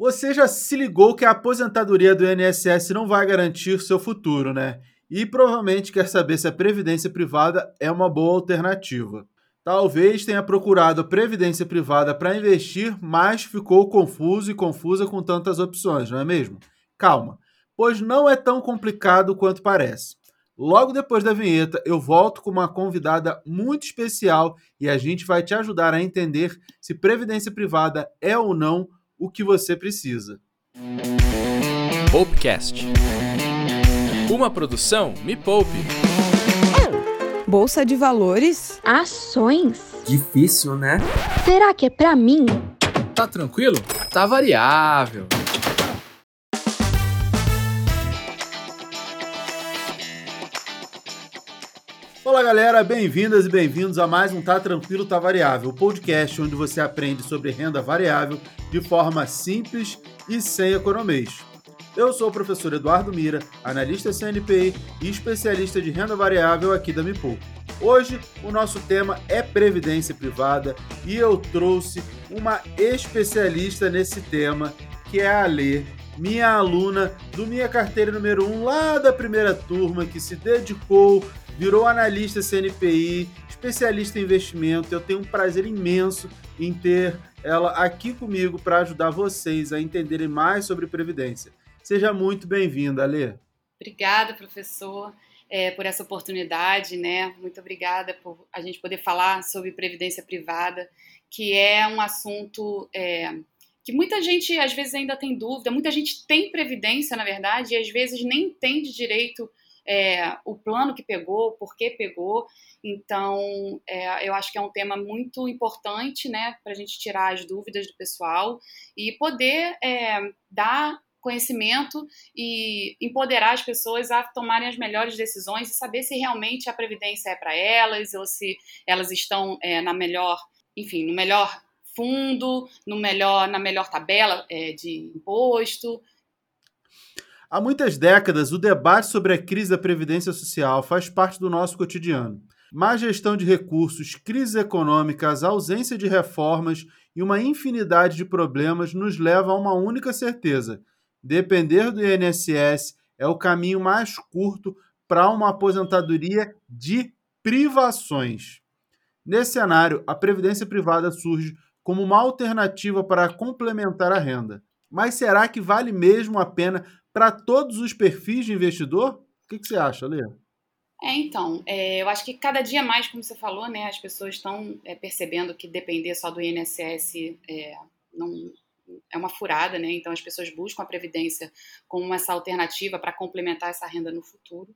Você já se ligou que a aposentadoria do INSS não vai garantir seu futuro, né? E provavelmente quer saber se a previdência privada é uma boa alternativa. Talvez tenha procurado a previdência privada para investir, mas ficou confuso e confusa com tantas opções, não é mesmo? Calma, pois não é tão complicado quanto parece. Logo depois da vinheta, eu volto com uma convidada muito especial e a gente vai te ajudar a entender se previdência privada é ou não o que você precisa. Popcast. Uma produção Me Poupe. Bolsa de valores? Ações? Difícil, né? Será que é pra mim? Tá tranquilo? Tá variável. Olá, galera, bem-vindas e bem-vindos a mais um Tá Tranquilo, Tá Variável, o podcast onde você aprende sobre renda variável de forma simples e sem economês. Eu sou o professor Eduardo Mira, analista CNPI e especialista de renda variável aqui da Mipou. Hoje o nosso tema é previdência privada e eu trouxe uma especialista nesse tema, que é a Lê, minha aluna do Minha Carteira número 1 lá da primeira turma, que se dedicou virou analista CNPI, especialista em investimento. Eu tenho um prazer imenso em ter ela aqui comigo para ajudar vocês a entenderem mais sobre previdência. Seja muito bem-vinda, Alê. Obrigada, professor, é, por essa oportunidade, né? Muito obrigada por a gente poder falar sobre previdência privada, que é um assunto é, que muita gente às vezes ainda tem dúvida, muita gente tem previdência, na verdade, e às vezes nem entende direito é, o plano que pegou, por que pegou. Então, é, eu acho que é um tema muito importante, né, para a gente tirar as dúvidas do pessoal e poder é, dar conhecimento e empoderar as pessoas a tomarem as melhores decisões e saber se realmente a previdência é para elas ou se elas estão é, na melhor, enfim, no melhor fundo, no melhor, na melhor tabela é, de imposto. Há muitas décadas, o debate sobre a crise da Previdência Social faz parte do nosso cotidiano. Má gestão de recursos, crises econômicas, ausência de reformas e uma infinidade de problemas nos leva a uma única certeza: depender do INSS é o caminho mais curto para uma aposentadoria de privações. Nesse cenário, a previdência privada surge como uma alternativa para complementar a renda. Mas será que vale mesmo a pena para todos os perfis de investidor? O que, que você acha, Lê? É, então, é, eu acho que cada dia mais, como você falou, né, as pessoas estão é, percebendo que depender só do INSS é, não, é uma furada, né? Então as pessoas buscam a previdência como essa alternativa para complementar essa renda no futuro.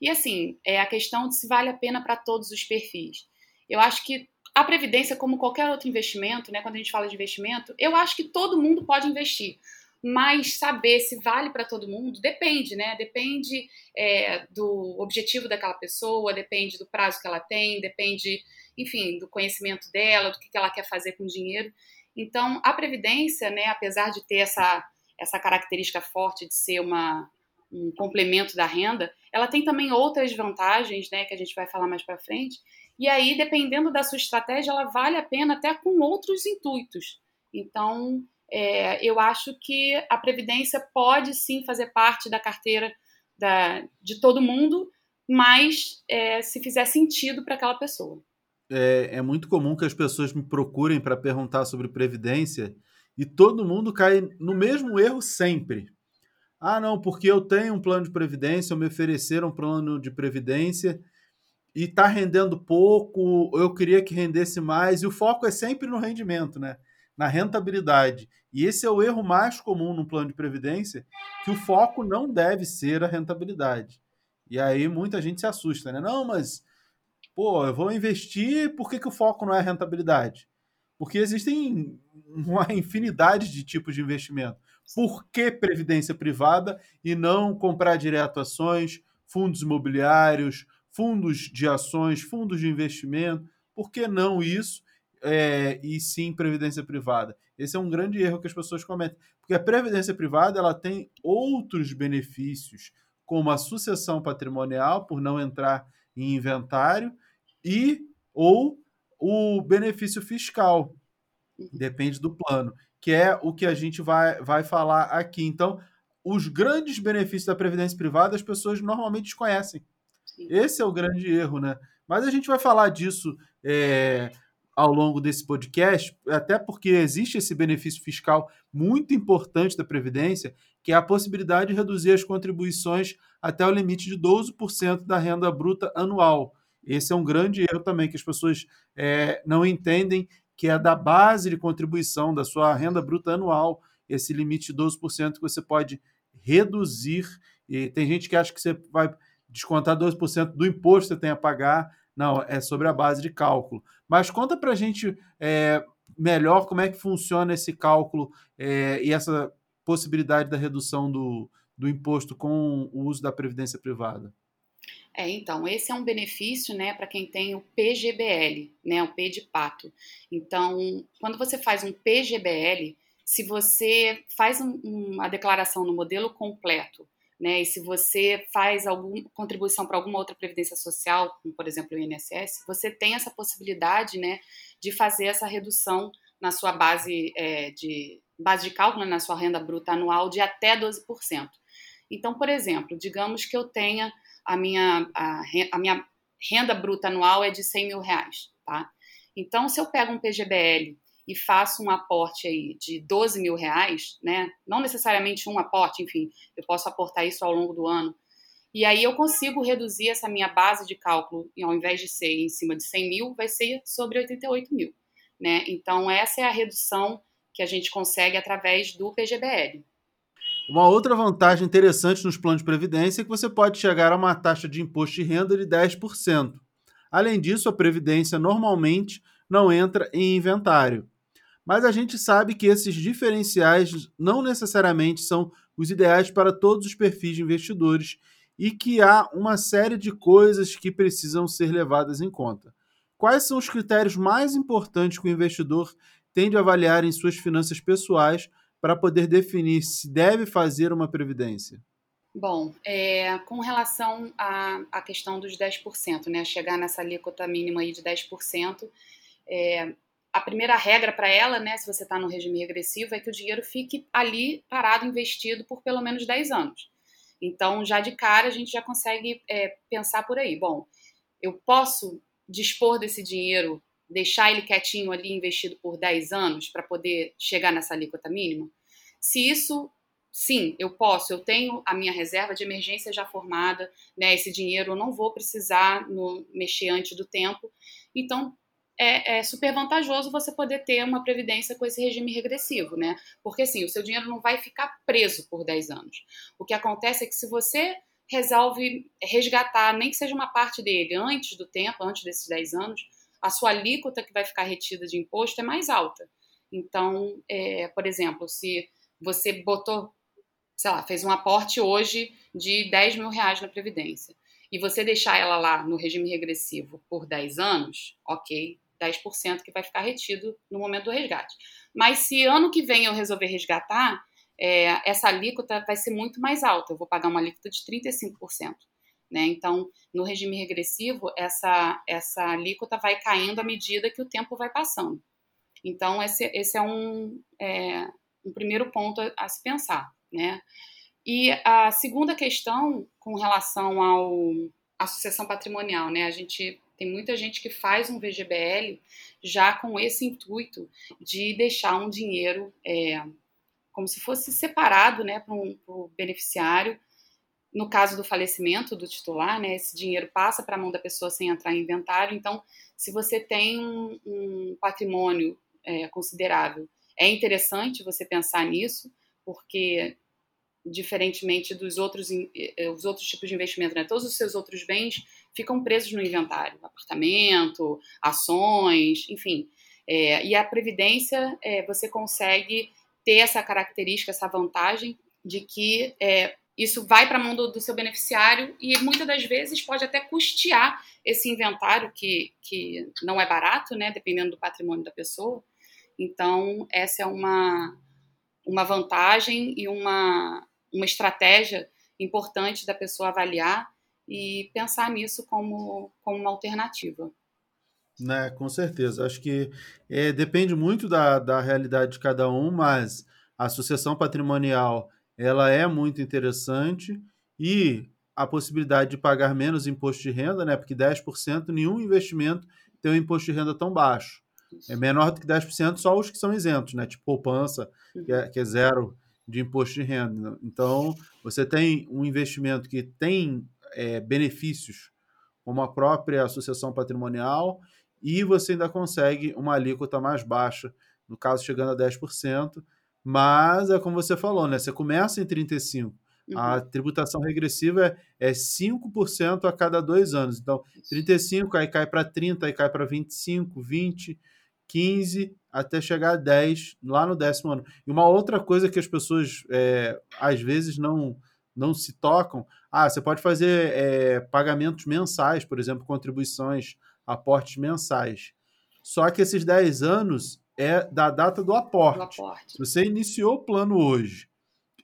E assim, é a questão de se vale a pena para todos os perfis. Eu acho que a previdência, como qualquer outro investimento, né, quando a gente fala de investimento, eu acho que todo mundo pode investir mas saber se vale para todo mundo depende, né? Depende é, do objetivo daquela pessoa, depende do prazo que ela tem, depende, enfim, do conhecimento dela, do que ela quer fazer com o dinheiro. Então, a previdência, né, apesar de ter essa, essa característica forte de ser uma, um complemento da renda, ela tem também outras vantagens, né, que a gente vai falar mais para frente. E aí, dependendo da sua estratégia, ela vale a pena até com outros intuitos. Então, é, eu acho que a Previdência pode sim fazer parte da carteira da, de todo mundo, mas é, se fizer sentido para aquela pessoa. É, é, muito comum que as pessoas me procurem para perguntar sobre Previdência e todo mundo cai no mesmo erro sempre. Ah, não, porque eu tenho um plano de Previdência, eu me ofereceram um plano de Previdência e está rendendo pouco, eu queria que rendesse mais, e o foco é sempre no rendimento, né? na rentabilidade. E esse é o erro mais comum no plano de previdência, que o foco não deve ser a rentabilidade. E aí muita gente se assusta, né? Não, mas pô, eu vou investir, por que, que o foco não é a rentabilidade? Porque existem uma infinidade de tipos de investimento. Por que previdência privada e não comprar direto ações, fundos imobiliários, fundos de ações, fundos de investimento? Por que não isso? é, e sim previdência privada. Esse é um grande erro que as pessoas cometem, porque a previdência privada ela tem outros benefícios, como a sucessão patrimonial por não entrar em inventário e ou o benefício fiscal, depende do plano, que é o que a gente vai, vai falar aqui. Então, os grandes benefícios da previdência privada as pessoas normalmente desconhecem. Esse é o grande erro, né? Mas a gente vai falar disso é, ao longo desse podcast, até porque existe esse benefício fiscal muito importante da Previdência, que é a possibilidade de reduzir as contribuições até o limite de 12% da renda bruta anual. Esse é um grande erro também, que as pessoas é, não entendem que é da base de contribuição da sua renda bruta anual, esse limite de 12% que você pode reduzir. E tem gente que acha que você vai descontar 12% do imposto que você tem a pagar. Não, é sobre a base de cálculo. Mas conta para a gente é, melhor como é que funciona esse cálculo é, e essa possibilidade da redução do, do imposto com o uso da previdência privada. É, então, esse é um benefício, né, para quem tem o PGBL, né, o P de pato. Então, quando você faz um PGBL, se você faz um, uma declaração no modelo completo, né, e se você faz alguma contribuição para alguma outra previdência social, como por exemplo o INSS, você tem essa possibilidade, né, de fazer essa redução na sua base é, de base de cálculo, né, na sua renda bruta anual de até 12%. Então, por exemplo, digamos que eu tenha a minha, a, a minha renda bruta anual é de 100 mil reais, tá? Então, se eu pego um PGBL e faço um aporte aí de 12 mil reais, né? Não necessariamente um aporte, enfim, eu posso aportar isso ao longo do ano. E aí eu consigo reduzir essa minha base de cálculo, e ao invés de ser em cima de 100 mil, vai ser sobre 88 mil, né? Então essa é a redução que a gente consegue através do PGBL. Uma outra vantagem interessante nos planos de previdência é que você pode chegar a uma taxa de imposto de renda de 10%. Além disso, a previdência normalmente não entra em inventário. Mas a gente sabe que esses diferenciais não necessariamente são os ideais para todos os perfis de investidores e que há uma série de coisas que precisam ser levadas em conta. Quais são os critérios mais importantes que o investidor tem de avaliar em suas finanças pessoais para poder definir se deve fazer uma previdência? Bom, é, com relação à, à questão dos 10%, né, chegar nessa alíquota mínima aí de 10%, é, a primeira regra para ela, né, se você está no regime regressivo, é que o dinheiro fique ali parado, investido por pelo menos 10 anos. Então, já de cara, a gente já consegue é, pensar por aí. Bom, eu posso dispor desse dinheiro, deixar ele quietinho ali investido por 10 anos para poder chegar nessa alíquota mínima? Se isso, sim, eu posso, eu tenho a minha reserva de emergência já formada, né, esse dinheiro eu não vou precisar no, mexer antes do tempo. Então, é, é, super vantajoso você poder ter uma previdência com esse regime regressivo, né? Porque assim, o seu dinheiro não vai ficar preso por 10 anos. O que acontece é que se você resolve resgatar, nem que seja uma parte dele antes do tempo, antes desses 10 anos, a sua alíquota que vai ficar retida de imposto é mais alta. Então, é, por exemplo, se você botou, sei lá, fez um aporte hoje de 10 mil reais na Previdência e você deixar ela lá no regime regressivo por 10 anos, ok, 10% que vai ficar retido no momento do resgate. Mas se ano que vem eu resolver resgatar, é, essa alíquota vai ser muito mais alta. Eu vou pagar uma alíquota de 35%. Né? Então, no regime regressivo, essa, essa alíquota vai caindo à medida que o tempo vai passando. Então, esse, esse é, um, é um primeiro ponto a, a se pensar. Né? E a segunda questão, com relação ao, à sucessão patrimonial, né? a gente tem muita gente que faz um VGBL já com esse intuito de deixar um dinheiro é, como se fosse separado né, para um beneficiário. No caso do falecimento do titular, né, esse dinheiro passa para a mão da pessoa sem entrar em inventário. Então, se você tem um, um patrimônio é, considerável, é interessante você pensar nisso, porque diferentemente dos outros, eh, os outros tipos de investimento, né? Todos os seus outros bens ficam presos no inventário, apartamento, ações, enfim. É, e a previdência, é, você consegue ter essa característica, essa vantagem de que é, isso vai para a mão do, do, seu beneficiário e muitas das vezes pode até custear esse inventário que, que não é barato, né? Dependendo do patrimônio da pessoa. Então, essa é uma, uma vantagem e uma, uma estratégia importante da pessoa avaliar e pensar nisso como, como uma alternativa. Né, com certeza. Acho que é, depende muito da, da realidade de cada um, mas a sucessão patrimonial ela é muito interessante e a possibilidade de pagar menos imposto de renda, né? Porque 10% nenhum investimento tem um imposto de renda tão baixo. É menor do que 10% só os que são isentos, né? Tipo poupança, que é, que é zero de imposto de renda. Então, você tem um investimento que tem é, benefícios, como a própria sucessão patrimonial, e você ainda consegue uma alíquota mais baixa, no caso chegando a 10%, mas é como você falou, né? Você começa em 35%. Uhum. A tributação regressiva é, é 5% a cada dois anos. Então, 35, aí cai para 30, aí cai para 25, 20, 15, até chegar a 10 lá no décimo ano. E uma outra coisa que as pessoas é, às vezes não, não se tocam, ah, você pode fazer é, pagamentos mensais, por exemplo, contribuições, aportes mensais. Só que esses 10 anos é da data do aporte. do aporte. Se você iniciou o plano hoje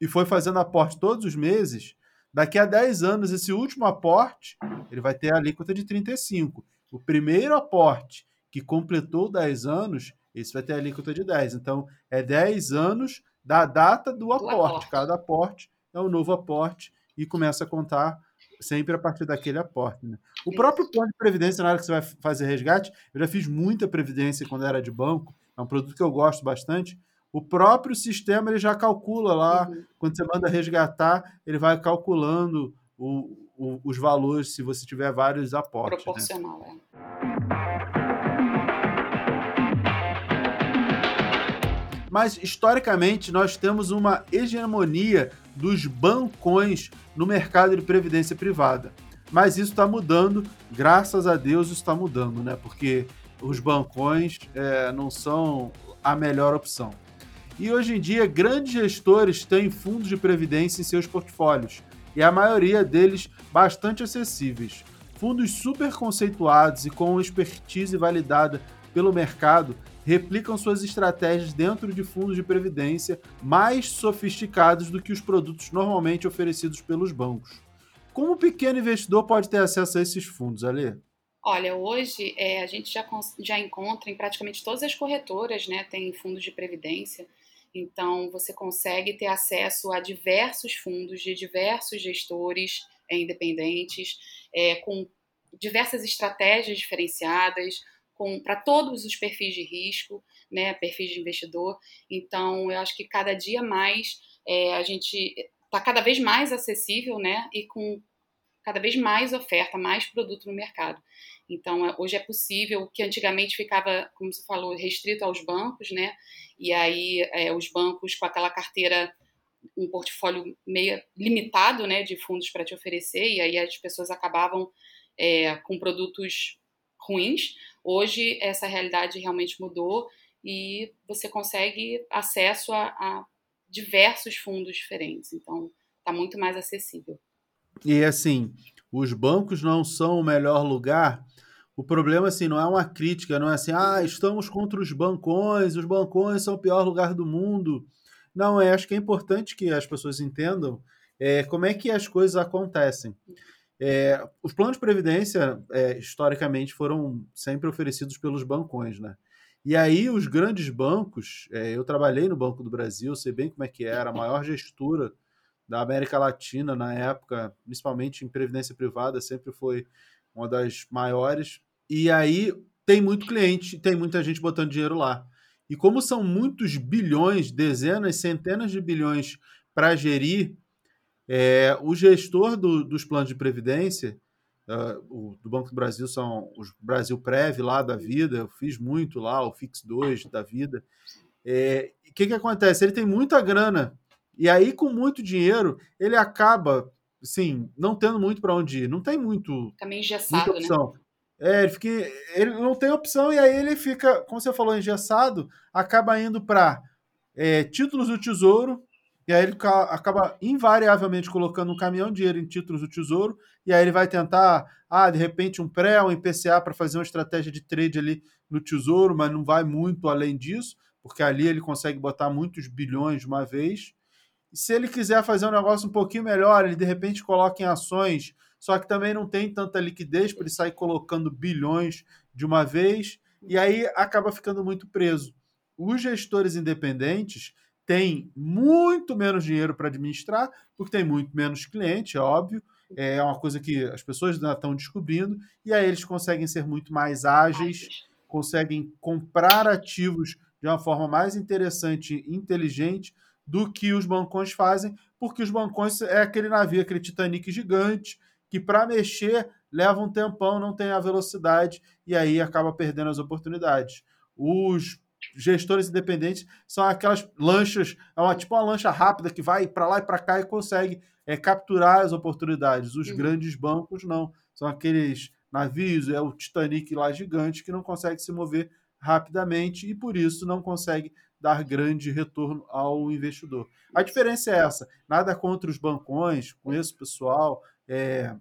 e foi fazendo aporte todos os meses, daqui a 10 anos, esse último aporte, ele vai ter a alíquota de 35. O primeiro aporte que completou 10 anos, esse vai ter a alíquota de 10. Então, é 10 anos da data do, do aporte. aporte. Cada aporte é um novo aporte e começa a contar sempre a partir daquele aporte. Né? O próprio plano de previdência, na hora que você vai fazer resgate, eu já fiz muita previdência quando era de banco, é um produto que eu gosto bastante. O próprio sistema ele já calcula lá, uhum. quando você manda resgatar, ele vai calculando o, o, os valores se você tiver vários aportes. Né? Proporcional, né? é. Mas historicamente nós temos uma hegemonia dos bancões no mercado de previdência privada. Mas isso está mudando, graças a Deus está mudando, né? Porque os bancões é, não são a melhor opção. E hoje em dia, grandes gestores têm fundos de previdência em seus portfólios, e a maioria deles bastante acessíveis. Fundos super conceituados e com expertise validada pelo mercado replicam suas estratégias dentro de fundos de previdência mais sofisticados do que os produtos normalmente oferecidos pelos bancos. Como o pequeno investidor pode ter acesso a esses fundos, Alê? Olha, hoje é, a gente já, já encontra em praticamente todas as corretoras, né? Tem fundos de previdência. Então, você consegue ter acesso a diversos fundos de diversos gestores é, independentes, é, com diversas estratégias diferenciadas, para todos os perfis de risco, né? Perfis de investidor. Então, eu acho que cada dia mais é, a gente está cada vez mais acessível, né? E com cada vez mais oferta, mais produto no mercado. Então, é, hoje é possível, que antigamente ficava, como você falou, restrito aos bancos, né? E aí é, os bancos com aquela carteira, um portfólio meio limitado, né, de fundos para te oferecer, e aí as pessoas acabavam é, com produtos ruins. Hoje essa realidade realmente mudou e você consegue acesso a, a diversos fundos diferentes. Então, está muito mais acessível. E assim, os bancos não são o melhor lugar. O problema assim não é uma crítica, não é assim, ah, estamos contra os bancões, os bancões são o pior lugar do mundo. Não, é, acho que é importante que as pessoas entendam é, como é que as coisas acontecem. É, os planos de previdência, é, historicamente, foram sempre oferecidos pelos bancões, né? E aí os grandes bancos, é, eu trabalhei no Banco do Brasil, sei bem como é que era, a maior gestura da América Latina na época, principalmente em previdência privada, sempre foi uma das maiores. E aí tem muito cliente, tem muita gente botando dinheiro lá. E como são muitos bilhões, dezenas, centenas de bilhões para gerir, é, o gestor do, dos planos de previdência, uh, o, do Banco do Brasil são os Brasil Prev lá da vida, eu fiz muito lá, o Fix 2 da vida. É, o que, que acontece? Ele tem muita grana e aí, com muito dinheiro, ele acaba, sim, não tendo muito para onde ir. Não tem muito. Fica meio engessado, né? Né? É, ele, fica, ele não tem opção e aí ele fica, como você falou, engessado, acaba indo para é, títulos do tesouro, e aí ele acaba invariavelmente colocando um caminhão de dinheiro em títulos do tesouro, e aí ele vai tentar, ah, de repente um pré, um IPCA para fazer uma estratégia de trade ali no tesouro, mas não vai muito além disso, porque ali ele consegue botar muitos bilhões de uma vez. E se ele quiser fazer um negócio um pouquinho melhor, ele de repente coloca em ações, só que também não tem tanta liquidez para ele sair colocando bilhões de uma vez, e aí acaba ficando muito preso. Os gestores independentes têm muito menos dinheiro para administrar, porque tem muito menos cliente, é óbvio, é uma coisa que as pessoas ainda estão descobrindo, e aí eles conseguem ser muito mais ágeis, conseguem comprar ativos de uma forma mais interessante e inteligente do que os bancões fazem, porque os bancões é aquele navio, aquele Titanic gigante, que para mexer leva um tempão, não tem a velocidade e aí acaba perdendo as oportunidades. Os gestores independentes são aquelas lanchas, é uma, tipo uma lancha rápida que vai para lá e para cá e consegue é, capturar as oportunidades. Os uhum. grandes bancos não, são aqueles navios, é o Titanic lá gigante que não consegue se mover rapidamente e por isso não consegue dar grande retorno ao investidor. A diferença é essa. Nada contra os bancões, conheço pessoal, é,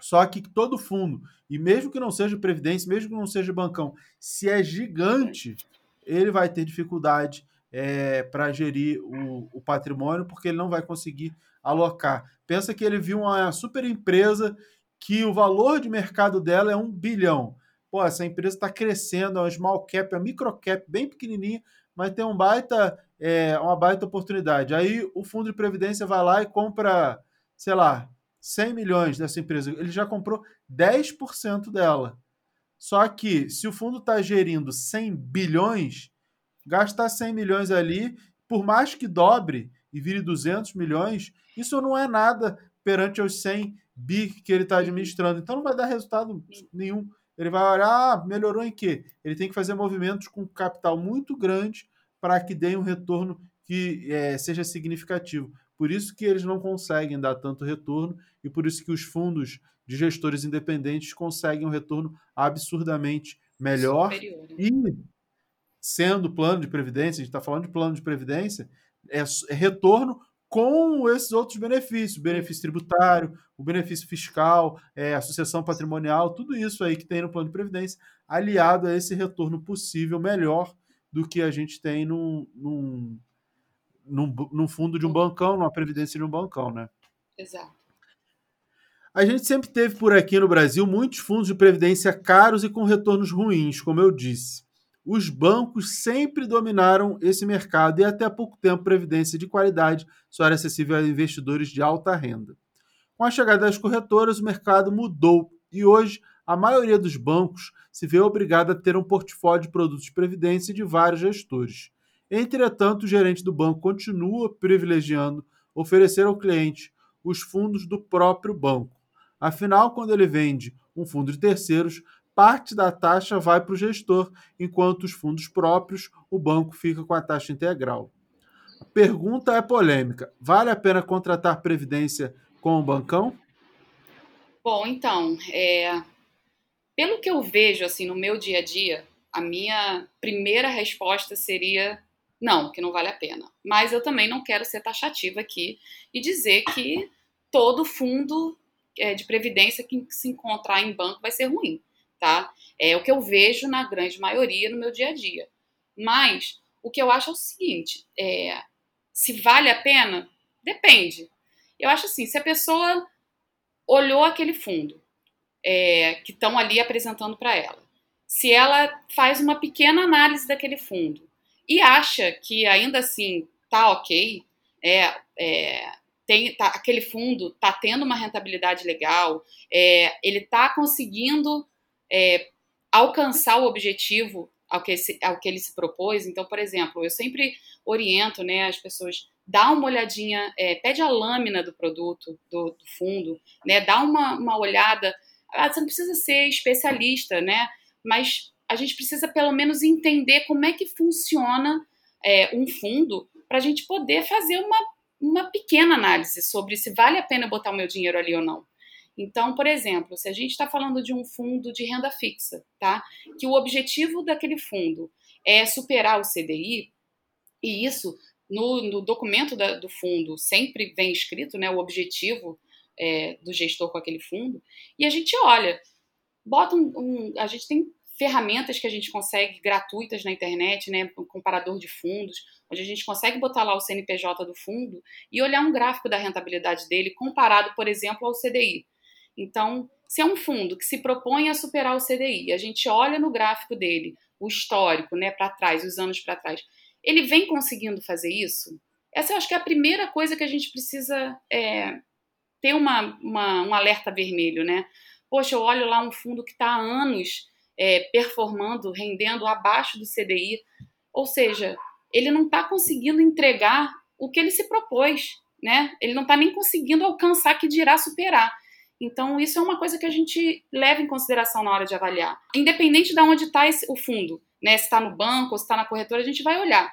só que todo fundo, e mesmo que não seja previdência, mesmo que não seja bancão, se é gigante, ele vai ter dificuldade é, para gerir o, o, patrimônio, porque ele não vai conseguir alocar. Pensa que ele viu uma super empresa que o valor de mercado dela é um bilhão. Pô, essa empresa está crescendo, é uma small cap, é uma micro cap, bem pequenininha, mas tem um baita, é, uma baita oportunidade. Aí o fundo de previdência vai lá e compra, sei lá, 100 milhões dessa empresa. Ele já comprou 10% dela. Só que se o fundo está gerindo 100 bilhões, gastar 100 milhões ali, por mais que dobre e vire 200 milhões, isso não é nada perante os 100 bi que ele está administrando. Então não vai dar resultado nenhum. Ele vai olhar, ah, melhorou em quê? Ele tem que fazer movimentos com capital muito grande para que dê um retorno que é, seja significativo. Por isso que eles não conseguem dar tanto retorno e por isso que os fundos de gestores independentes conseguem um retorno absurdamente melhor. Superior. Né? E sendo plano de previdência, a gente está falando de plano de previdência, é, é retorno com esses outros benefícios, benefício tributário, o benefício fiscal, é, a sucessão patrimonial, tudo isso aí que tem no plano de previdência, aliado a esse retorno possível melhor do que a gente tem num, num, num, num fundo de um bancão, numa previdência de um bancão, né? Exato. A gente sempre teve por aqui no Brasil muitos fundos de previdência caros e com retornos ruins, como eu disse. Os bancos sempre dominaram esse mercado e até pouco tempo previdência de qualidade só era acessível a investidores de alta renda. Com a chegada das corretoras, o mercado mudou e hoje a maioria dos bancos se vê obrigada a ter um portfólio de produtos de previdência de vários gestores. Entretanto, o gerente do banco continua privilegiando oferecer ao cliente os fundos do próprio banco. Afinal, quando ele vende um fundo de terceiros, parte da taxa vai para o gestor, enquanto os fundos próprios, o banco fica com a taxa integral. A pergunta é polêmica: vale a pena contratar previdência com o bancão? Bom, então, é... pelo que eu vejo assim no meu dia a dia, a minha primeira resposta seria não, que não vale a pena. Mas eu também não quero ser taxativa aqui e dizer que todo fundo é, de previdência que se encontrar em banco vai ser ruim, tá? É o que eu vejo na grande maioria no meu dia a dia. Mas o que eu acho é o seguinte: é, se vale a pena, depende. Eu acho assim, se a pessoa olhou aquele fundo é, que estão ali apresentando para ela, se ela faz uma pequena análise daquele fundo e acha que ainda assim tá ok, é, é tem, tá, aquele fundo está tendo uma rentabilidade legal, é, ele está conseguindo é, alcançar o objetivo ao que, ao que ele se propôs. Então, por exemplo, eu sempre oriento né, as pessoas, dá uma olhadinha, é, pede a lâmina do produto, do, do fundo, né, dá uma, uma olhada. Ah, você não precisa ser especialista, né, mas a gente precisa pelo menos entender como é que funciona é, um fundo para a gente poder fazer uma uma pequena análise sobre se vale a pena botar o meu dinheiro ali ou não. Então, por exemplo, se a gente está falando de um fundo de renda fixa, tá? Que o objetivo daquele fundo é superar o CDI, e isso no, no documento da, do fundo sempre vem escrito, né? O objetivo é, do gestor com aquele fundo, e a gente olha, bota um, um a gente tem ferramentas que a gente consegue gratuitas na internet, né, um comparador de fundos, onde a gente consegue botar lá o CNPJ do fundo e olhar um gráfico da rentabilidade dele comparado, por exemplo, ao CDI. Então, se é um fundo que se propõe a superar o CDI, a gente olha no gráfico dele, o histórico, né, para trás, os anos para trás, ele vem conseguindo fazer isso? Essa eu acho que é a primeira coisa que a gente precisa é, ter uma, uma, um alerta vermelho, né? Poxa, eu olho lá um fundo que está há anos é, performando, rendendo abaixo do CDI, ou seja, ele não está conseguindo entregar o que ele se propôs, né? Ele não está nem conseguindo alcançar que dirá superar. Então, isso é uma coisa que a gente leva em consideração na hora de avaliar. Independente de onde está o fundo, né? Se está no banco ou se está na corretora, a gente vai olhar.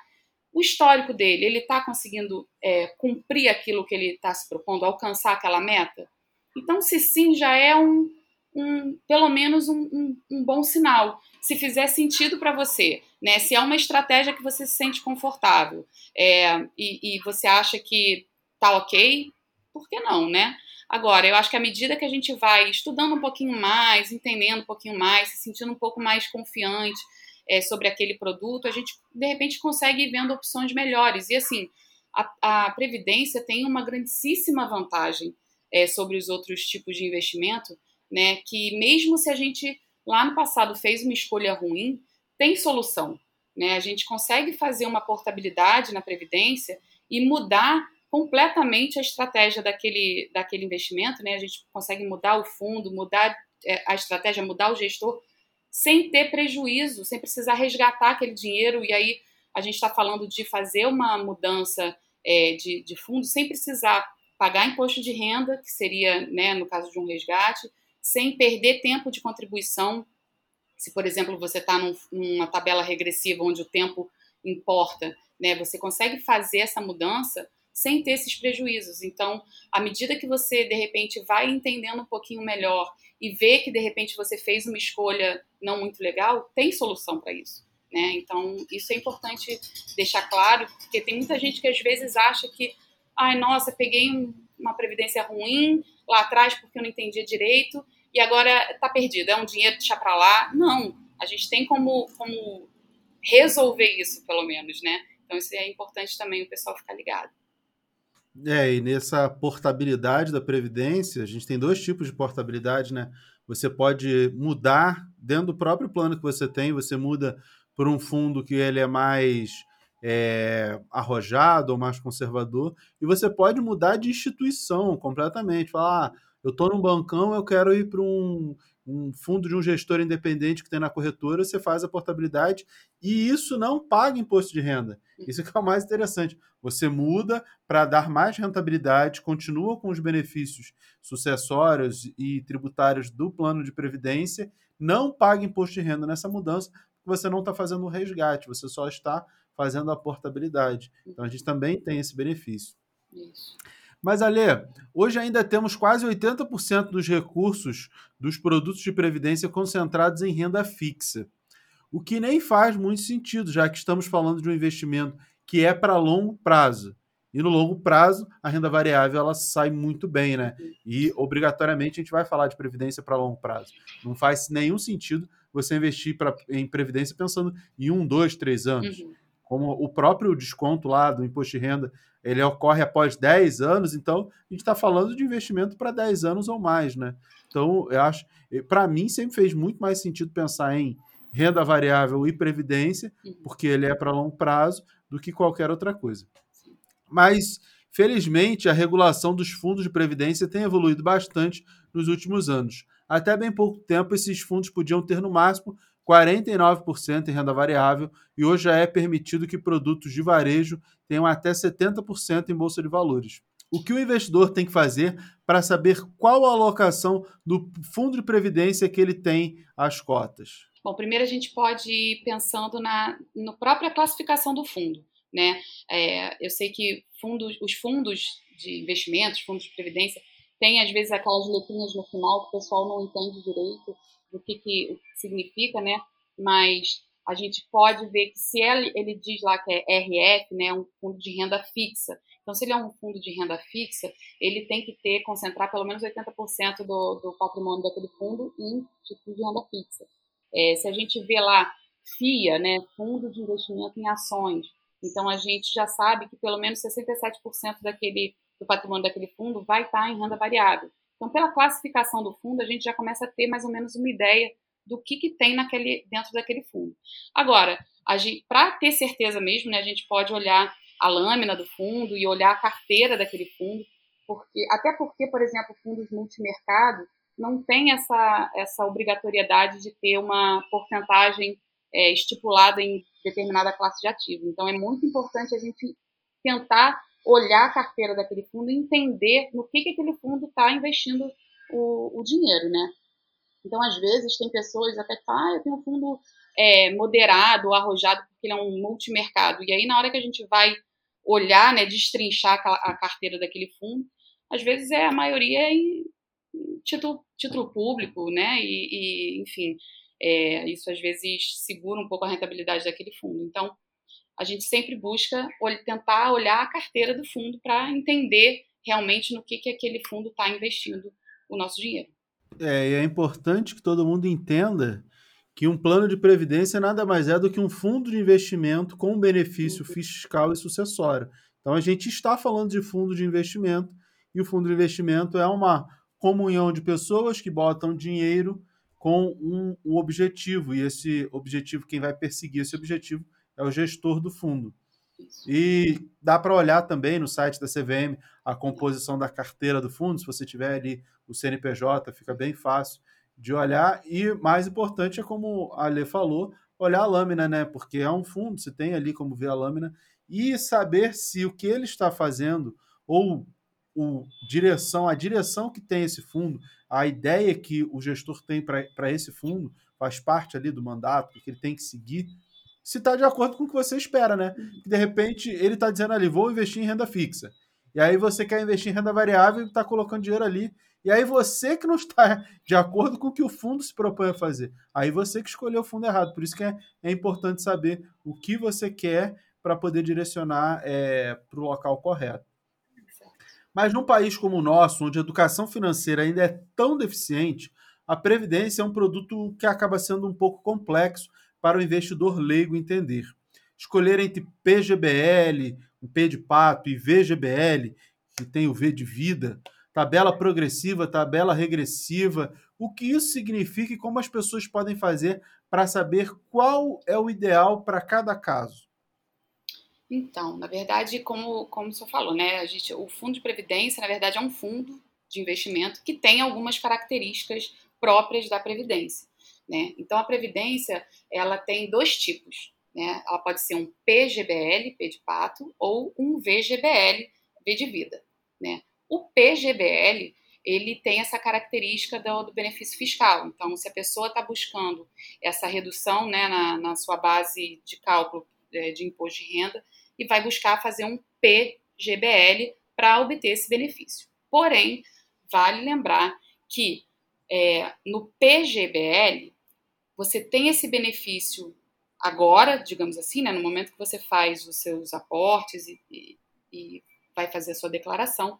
O histórico dele, ele está conseguindo é, cumprir aquilo que ele está se propondo, alcançar aquela meta? Então, se sim, já é um, um pelo menos um, um, um bom sinal. Se fizer sentido para você, né? Se é uma estratégia que você se sente confortável é, e, e você acha que tá ok, por que não, né? Agora, eu acho que à medida que a gente vai estudando um pouquinho mais, entendendo um pouquinho mais, se sentindo um pouco mais confiante é, sobre aquele produto, a gente de repente consegue ir vendo opções melhores. E assim, a, a Previdência tem uma grandíssima vantagem é, sobre os outros tipos de investimento, né? Que mesmo se a gente lá no passado fez uma escolha ruim, tem solução. Né? A gente consegue fazer uma portabilidade na Previdência e mudar completamente a estratégia daquele, daquele investimento, né? A gente consegue mudar o fundo, mudar é, a estratégia, mudar o gestor, sem ter prejuízo, sem precisar resgatar aquele dinheiro. E aí a gente está falando de fazer uma mudança é, de, de fundo sem precisar pagar imposto de renda, que seria, né, no caso de um resgate, sem perder tempo de contribuição. Se, por exemplo, você está num, numa tabela regressiva onde o tempo importa, né, você consegue fazer essa mudança sem ter esses prejuízos. Então, à medida que você de repente vai entendendo um pouquinho melhor e vê que de repente você fez uma escolha não muito legal, tem solução para isso. Né? Então, isso é importante deixar claro, porque tem muita gente que às vezes acha que, ai, nossa, peguei um, uma previdência ruim lá atrás porque eu não entendia direito e agora está perdido, é um dinheiro deixar para lá. Não, a gente tem como, como resolver isso, pelo menos, né? Então, isso é importante também o pessoal ficar ligado. É, e nessa portabilidade da Previdência, a gente tem dois tipos de portabilidade, né? Você pode mudar dentro do próprio plano que você tem, você muda por um fundo que ele é mais é, arrojado ou mais conservador, e você pode mudar de instituição completamente. Falar, ah, eu estou num bancão, eu quero ir para um um fundo de um gestor independente que tem na corretora, você faz a portabilidade e isso não paga imposto de renda. Isso é, é o mais interessante. Você muda para dar mais rentabilidade, continua com os benefícios sucessórios e tributários do plano de previdência, não paga imposto de renda nessa mudança, você não está fazendo um resgate, você só está fazendo a portabilidade. Então a gente também tem esse benefício. Isso. Mas, Ale, hoje ainda temos quase 80% dos recursos dos produtos de previdência concentrados em renda fixa. O que nem faz muito sentido, já que estamos falando de um investimento que é para longo prazo. E no longo prazo, a renda variável ela sai muito bem, né? E obrigatoriamente a gente vai falar de previdência para longo prazo. Não faz nenhum sentido você investir pra, em previdência pensando em um, dois, três anos. Uhum. Como o próprio desconto lá do imposto de renda ele ocorre após 10 anos, então a gente está falando de investimento para 10 anos ou mais, né? Então, eu acho, para mim, sempre fez muito mais sentido pensar em renda variável e previdência, uhum. porque ele é para longo prazo, do que qualquer outra coisa. Mas, felizmente, a regulação dos fundos de previdência tem evoluído bastante nos últimos anos. Até bem pouco tempo, esses fundos podiam ter, no máximo, 49% em renda variável e hoje já é permitido que produtos de varejo tenham até 70% em bolsa de valores. O que o investidor tem que fazer para saber qual a alocação do fundo de previdência que ele tem às cotas? Bom, primeiro a gente pode ir pensando na, na própria classificação do fundo. Né? É, eu sei que fundos, os fundos de investimentos, fundos de previdência, têm às vezes aquelas letrinhas no final que o pessoal não entende direito do que, que significa, né? Mas a gente pode ver que se ele, ele diz lá que é RF, né, um fundo de renda fixa. Então, se ele é um fundo de renda fixa, ele tem que ter, concentrar pelo menos 80% do, do patrimônio daquele fundo em tipo de renda fixa. É, se a gente vê lá FIA, né, Fundo de Investimento em Ações, então a gente já sabe que pelo menos 67% daquele, do patrimônio daquele fundo vai estar em renda variável. Então, pela classificação do fundo, a gente já começa a ter mais ou menos uma ideia do que, que tem naquele, dentro daquele fundo. Agora, para ter certeza mesmo, né, a gente pode olhar a lâmina do fundo e olhar a carteira daquele fundo, porque até porque, por exemplo, fundos multimercado não tem essa, essa obrigatoriedade de ter uma porcentagem é, estipulada em determinada classe de ativo. Então, é muito importante a gente tentar olhar a carteira daquele fundo e entender no que, que aquele fundo está investindo o, o, dinheiro, né? Então, às vezes, tem pessoas até que falam, ah, eu tenho um fundo é, moderado, arrojado, porque ele é um multimercado. E aí, na hora que a gente vai olhar, né, destrinchar a carteira daquele fundo, às vezes é a maioria é em título, título público, né? E, e enfim, é, isso às vezes segura um pouco a rentabilidade daquele fundo. Então, a gente sempre busca tentar olhar a carteira do fundo para entender realmente no que, que aquele fundo está investindo o nosso dinheiro. É, e é importante que todo mundo entenda que um plano de previdência nada mais é do que um fundo de investimento com benefício fiscal e sucessório. Então a gente está falando de fundo de investimento e o fundo de investimento é uma comunhão de pessoas que botam dinheiro com um, um objetivo e esse objetivo quem vai perseguir esse objetivo é o gestor do fundo. E dá para olhar também no site da CVM a composição da carteira do fundo, se você tiver ali o CNPJ, fica bem fácil de olhar. E mais importante é como a Lê falou, olhar a lâmina, né? Porque é um fundo, você tem ali como ver a lâmina e saber se o que ele está fazendo ou o direção, a direção que tem esse fundo, a ideia que o gestor tem para esse fundo faz parte ali do mandato, que ele tem que seguir se está de acordo com o que você espera, né? Uhum. de repente ele está dizendo ali, vou investir em renda fixa. E aí você quer investir em renda variável e está colocando dinheiro ali. E aí você que não está de acordo com o que o fundo se propõe a fazer. Aí você que escolheu o fundo errado. Por isso que é, é importante saber o que você quer para poder direcionar é, para o local correto. Mas num país como o nosso, onde a educação financeira ainda é tão deficiente, a previdência é um produto que acaba sendo um pouco complexo para o investidor leigo entender. Escolher entre PGBL, P de pato, e VGBL, que tem o V de vida, tabela progressiva, tabela regressiva, o que isso significa e como as pessoas podem fazer para saber qual é o ideal para cada caso. Então, na verdade, como, como o senhor falou, né, a gente, o fundo de previdência, na verdade, é um fundo de investimento que tem algumas características próprias da previdência. Né? Então, a previdência ela tem dois tipos. Né? Ela pode ser um PGBL, P de pato, ou um VGBL, V de vida. Né? O PGBL ele tem essa característica do, do benefício fiscal. Então, se a pessoa está buscando essa redução né, na, na, sua base de cálculo é, de imposto de renda, e vai buscar fazer um PGBL para obter esse benefício. Porém, vale lembrar que é, no PGBL você tem esse benefício agora, digamos assim, né, no momento que você faz os seus aportes e, e, e vai fazer a sua declaração.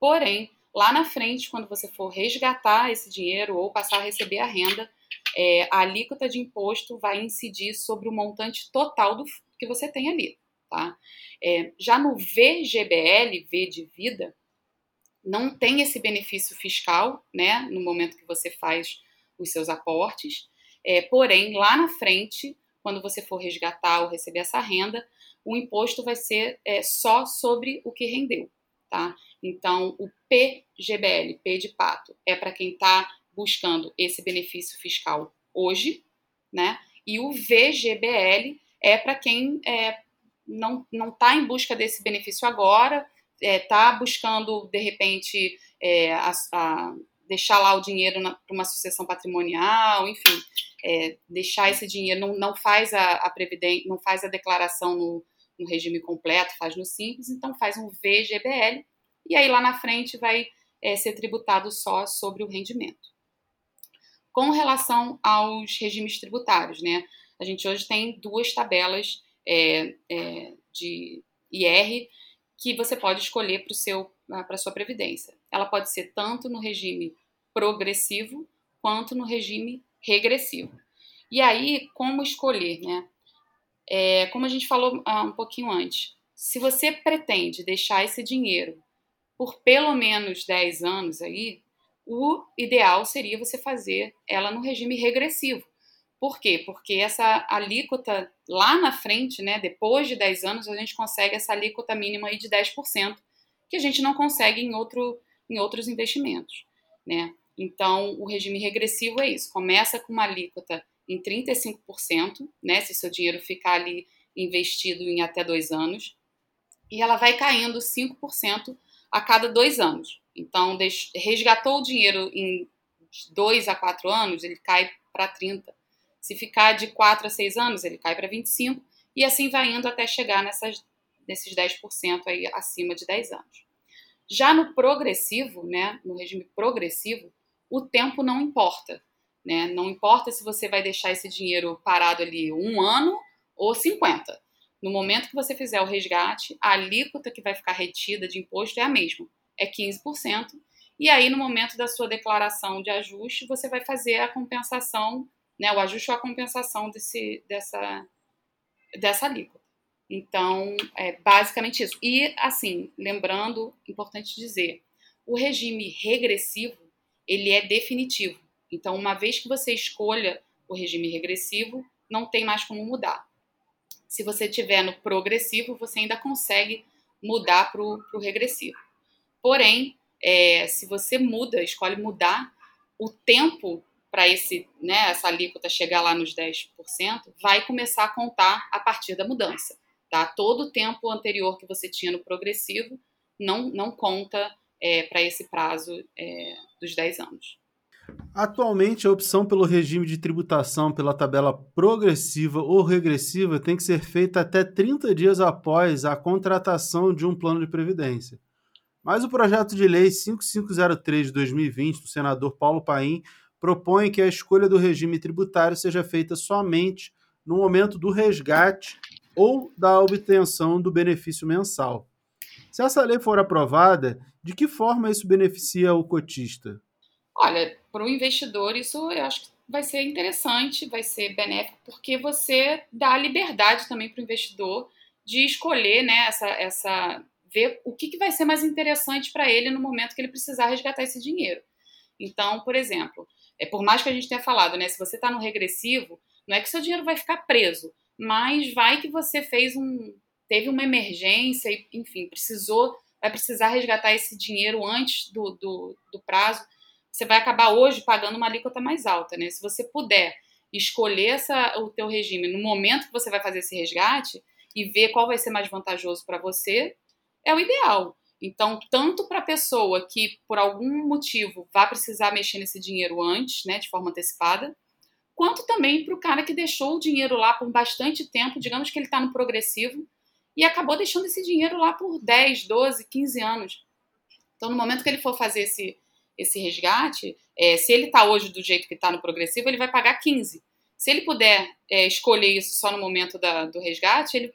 Porém, lá na frente, quando você for resgatar esse dinheiro ou passar a receber a renda, é, a alíquota de imposto vai incidir sobre o montante total do que você tem ali. Tá? É, já no VGBL, V de vida, não tem esse benefício fiscal, né, no momento que você faz os seus aportes, é, porém, lá na frente, quando você for resgatar ou receber essa renda, o imposto vai ser é, só sobre o que rendeu, tá? Então, o PGBL, P de pato, é para quem está buscando esse benefício fiscal hoje, né? E o VGBL é para quem é, não está em busca desse benefício agora, está é, buscando, de repente, é, a, a deixar lá o dinheiro para uma sucessão patrimonial, enfim, é, deixar esse dinheiro, não, não faz a, a previdência, não faz a declaração no, no, regime completo, faz no simples, então faz um VGBL e aí lá na frente vai é, ser tributado só sobre o rendimento. Com relação aos regimes tributários, né? A gente hoje tem duas tabelas é, é de IR que você pode escolher para a sua previdência. Ela pode ser tanto no regime progressivo quanto no regime regressivo. E aí, como escolher, né? É, como a gente falou ah, um pouquinho antes, se você pretende deixar esse dinheiro por pelo menos 10 anos aí, o ideal seria você fazer ela no regime regressivo. Por quê? Porque essa alíquota lá na frente, né, depois de 10 anos, a gente consegue essa alíquota mínima aí de 10%, que a gente não consegue em, outro, em outros investimentos. Né? Então, o regime regressivo é isso: começa com uma alíquota em 35%, né, se seu dinheiro ficar ali investido em até dois anos, e ela vai caindo 5% a cada dois anos. Então, resgatou o dinheiro em dois a quatro anos, ele cai para 30. Se ficar de 4 a 6 anos, ele cai para 25 e assim vai indo até chegar nessas, nesses 10% aí acima de 10 anos. Já no progressivo, né, no regime progressivo, o tempo não importa. Né? Não importa se você vai deixar esse dinheiro parado ali um ano ou 50. No momento que você fizer o resgate, a alíquota que vai ficar retida de imposto é a mesma é 15%. E aí, no momento da sua declaração de ajuste, você vai fazer a compensação, né, o ajuste ou a compensação desse, dessa, dessa alíquota. Então, é basicamente isso. E, assim, lembrando, importante dizer, o regime regressivo, ele é definitivo. Então, uma vez que você escolha o regime regressivo, não tem mais como mudar. Se você tiver no progressivo, você ainda consegue mudar para o regressivo. Porém, é, se você muda, escolhe mudar, o tempo para esse, né, essa alíquota chegar lá nos 10%, vai começar a contar a partir da mudança. Tá? Todo o tempo anterior que você tinha no progressivo não, não conta é, para esse prazo é, dos 10 anos. Atualmente, a opção pelo regime de tributação pela tabela progressiva ou regressiva tem que ser feita até 30 dias após a contratação de um plano de previdência. Mas o projeto de lei 5503 de 2020 do senador Paulo Paim propõe que a escolha do regime tributário seja feita somente no momento do resgate ou da obtenção do benefício mensal. Se essa lei for aprovada, de que forma isso beneficia o cotista? Olha, para o investidor, isso eu acho que vai ser interessante, vai ser benéfico, porque você dá liberdade também para o investidor de escolher né, essa, essa ver o que, que vai ser mais interessante para ele no momento que ele precisar resgatar esse dinheiro. Então, por exemplo, é por mais que a gente tenha falado, né, se você está no regressivo, não é que seu dinheiro vai ficar preso, mas vai que você fez um teve uma emergência enfim, precisou vai precisar resgatar esse dinheiro antes do, do, do prazo, você vai acabar hoje pagando uma alíquota mais alta, né? Se você puder escolher essa, o teu regime no momento que você vai fazer esse resgate e ver qual vai ser mais vantajoso para você, é o ideal. Então, tanto para a pessoa que, por algum motivo, vai precisar mexer nesse dinheiro antes, né, de forma antecipada, quanto também para o cara que deixou o dinheiro lá por bastante tempo, digamos que ele está no progressivo, e acabou deixando esse dinheiro lá por 10, 12, 15 anos. Então, no momento que ele for fazer esse, esse resgate, é, se ele está hoje do jeito que está no progressivo, ele vai pagar 15. Se ele puder é, escolher isso só no momento da, do resgate, ele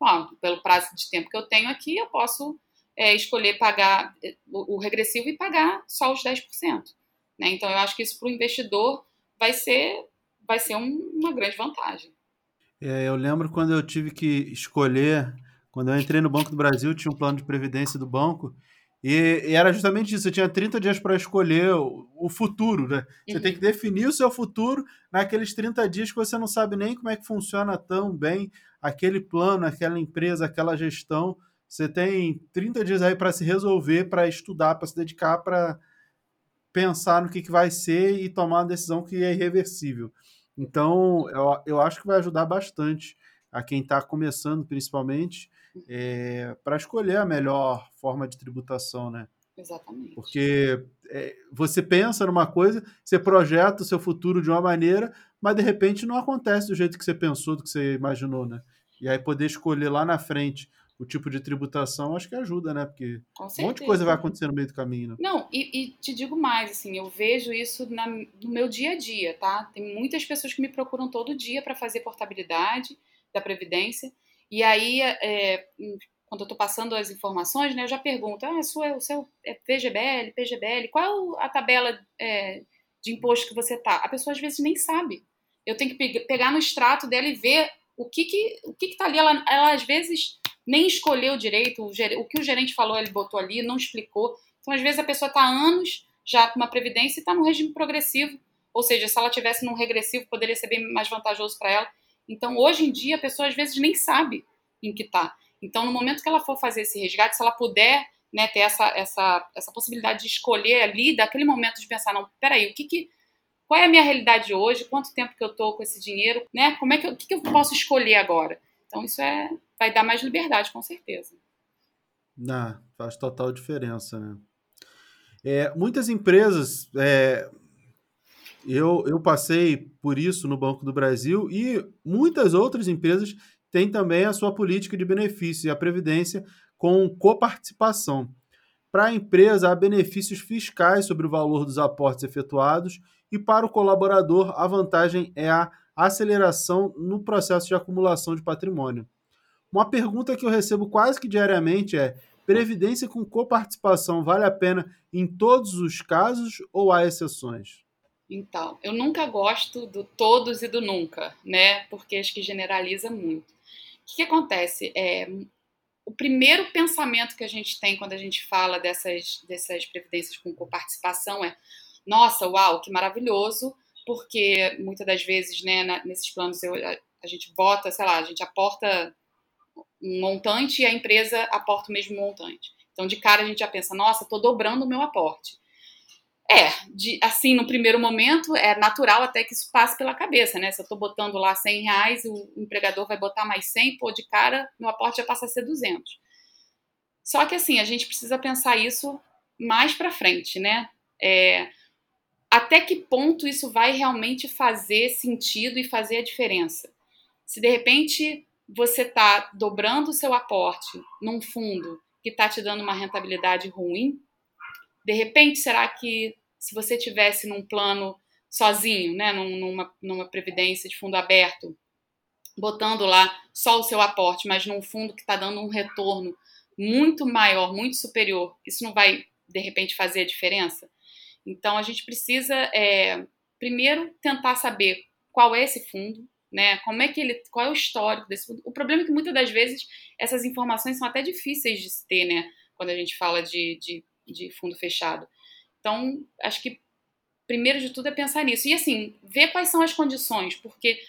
bom, pelo prazo de tempo que eu tenho aqui, eu posso é, escolher pagar é, o, o, regressivo e pagar só os 10%. Né? Então, eu acho que isso para o investidor vai ser, vai ser um, uma grande vantagem. É, eu lembro quando eu tive que escolher, quando eu entrei no Banco do Brasil, tinha um plano de previdência do banco, e, e, era justamente isso, você tinha 30 dias para escolher o, o, futuro, né? Você uhum. tem que definir o seu futuro naqueles 30 dias que você não sabe nem como é que funciona tão bem aquele plano, aquela empresa, aquela gestão. Você tem 30 dias aí para se resolver, para estudar, para se dedicar, para pensar no que, que vai ser e tomar uma decisão que é irreversível. Então, eu, eu acho que vai ajudar bastante a quem está começando, principalmente, é, para escolher a melhor forma de tributação, né? Exatamente. Porque é, você pensa numa coisa, você projeta o seu futuro de uma maneira, mas de repente não acontece do jeito que você pensou, do que você imaginou, né? E aí poder escolher lá na frente o tipo de tributação, acho que ajuda, né? Porque um monte de coisa vai acontecer no meio do caminho. Né? Não, e, e, te digo mais, assim, eu vejo isso na, no meu dia a dia, tá? Tem muitas pessoas que me procuram todo dia para fazer portabilidade da Previdência. E aí, é, quando eu estou passando as informações, né, eu já pergunto, ah, sua, o seu é PGBL, PGBL, qual a tabela é, de imposto que você tá? A pessoa às vezes nem sabe. Eu tenho que pegar no extrato dela e ver o que que o que está ali. Ela, ela às vezes nem escolheu direito, o, o que o gerente falou, ele botou ali, não explicou. Então, às vezes, a pessoa está anos já com uma previdência e está no regime progressivo. Ou seja, se ela tivesse num regressivo, poderia ser bem mais vantajoso para ela. Então, hoje em dia, a pessoa às vezes nem sabe em que está. Então, no momento que ela for fazer esse resgate, se ela puder né, ter essa, essa, essa possibilidade de escolher ali, daquele momento de pensar, não, peraí, o que que, qual é a minha realidade hoje, quanto tempo que eu estou com esse dinheiro, né, como é que eu, que, que eu posso escolher agora? Então, isso é, vai dar mais liberdade, com certeza. Não, faz total diferença, né? É, muitas empresas, é, eu, eu passei por isso no Banco do Brasil e muitas outras empresas têm também a sua política de benefícios e a Previdência com coparticipação. Para a empresa, há benefícios fiscais sobre o valor dos aportes efetuados e para o colaborador, a vantagem é a aceleração no processo de acumulação de patrimônio. Uma pergunta que eu recebo quase que diariamente é: previdência com coparticipação vale a pena em todos os casos ou há exceções? Então, eu nunca gosto do todos e do nunca, né? Porque acho que generaliza muito. O que, acontece? É, o primeiro pensamento que a gente tem quando a gente fala dessas, dessas previdências com coparticipação é: nossa, uau, que maravilhoso, porque muitas das vezes, né, na, nesses planos eu, a, a, gente bota, sei lá, a gente aporta um montante e a empresa aporta o mesmo montante. Então, de cara, a gente já pensa: nossa, estou dobrando o meu aporte. É, de, assim, no primeiro momento, é natural até que isso passe pela cabeça, né? Se eu estou botando lá 100 reais, o empregador vai botar mais 100, pô, de cara, meu aporte já passa a ser 200. Só que, assim, a gente precisa pensar isso mais para frente, né? É, até que ponto isso vai realmente fazer sentido e fazer a diferença? Se, de repente, você está dobrando o seu aporte num fundo que está te dando uma rentabilidade ruim, de repente, será que se você tivesse num plano sozinho, né, numa, numa previdência de fundo aberto, botando lá só o seu aporte, mas num fundo que está dando um retorno muito maior, muito superior, isso não vai de repente fazer a diferença? Então a gente precisa é, primeiro tentar saber qual é esse fundo, né? Como é que ele, qual é o histórico desse fundo? O problema é que muitas das vezes essas informações são até difíceis de se ter, né? Quando a gente fala de, de, de fundo fechado. Então, acho que primeiro de tudo é pensar nisso. E assim, ver quais são as condições, porque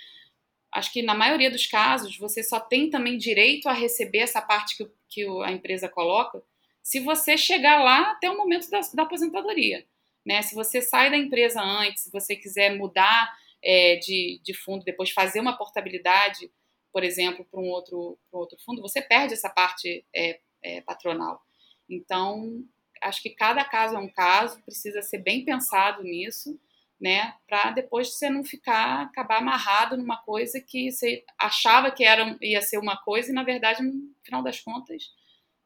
acho que na maioria dos casos você só tem também direito a receber essa parte que, que a empresa coloca se você chegar lá até o momento da, da aposentadoria. Né? Se você sai da empresa antes, se você quiser mudar é, de, de fundo, depois fazer uma portabilidade, por exemplo, para um outro, um outro fundo, você perde essa parte é, é, patronal. Então, acho que cada caso é um caso, precisa ser bem pensado nisso, né, para depois você não ficar acabar amarrado numa coisa que você achava que era ia ser uma coisa e na verdade no final das contas,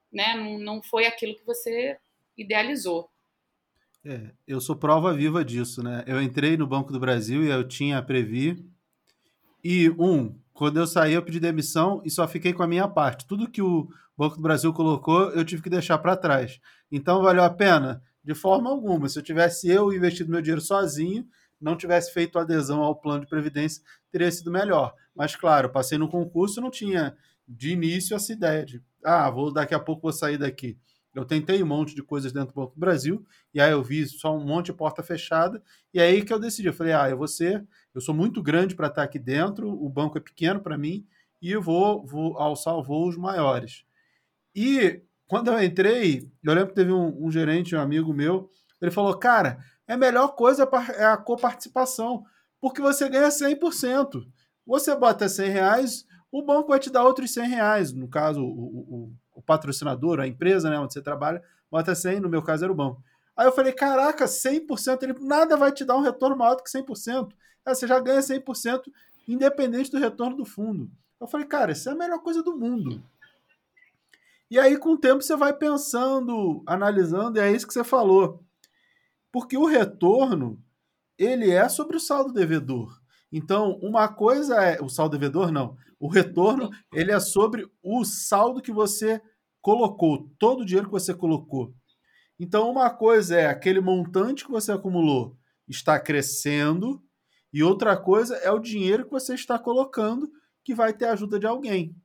né, não, não foi aquilo que você idealizou. É, eu sou prova viva disso, né? Eu entrei no Banco do Brasil e eu tinha a Previ. E, um, quando eu saí, eu pedi demissão e só fiquei com a minha parte. Tudo que o Banco do Brasil colocou, eu tive que deixar para trás. Então, valeu a pena? De forma alguma. Se eu tivesse eu investido meu dinheiro sozinho, não tivesse feito adesão ao plano de previdência, teria sido melhor. Mas, claro, passei no concurso, não tinha de início essa ideia de, ah, vou daqui a pouco vou sair daqui. Eu tentei um monte de coisas dentro do Banco do Brasil, e aí eu vi só um monte de porta fechada, e aí que eu decidi, eu falei, ah, eu vou ser, eu sou muito grande para estar aqui dentro, o banco é pequeno para mim, e eu vou, vou alçar voos maiores. E quando eu entrei, eu lembro que teve um, um gerente, um amigo meu, ele falou, cara, é a melhor coisa é a coparticipação, porque você ganha 100%. Você bota 100 reais, o banco vai te dar outros 100 reais. No caso, o, o, o patrocinador, a empresa né, onde você trabalha, bota 100, no meu caso era o banco. Aí eu falei, caraca, 100%, ele nada vai te dar um retorno maior do que 100%. Aí você já ganha 100% independente do retorno do fundo. Eu falei, cara, isso é a melhor coisa do mundo. E aí, com o tempo, você vai pensando, analisando, e é isso que você falou. Porque o retorno, ele é sobre o saldo devedor. Então, uma coisa é. O saldo devedor, não. O retorno, ele é sobre o saldo que você colocou, todo o dinheiro que você colocou. Então, uma coisa é aquele montante que você acumulou está crescendo, e outra coisa é o dinheiro que você está colocando que vai ter ajuda de alguém.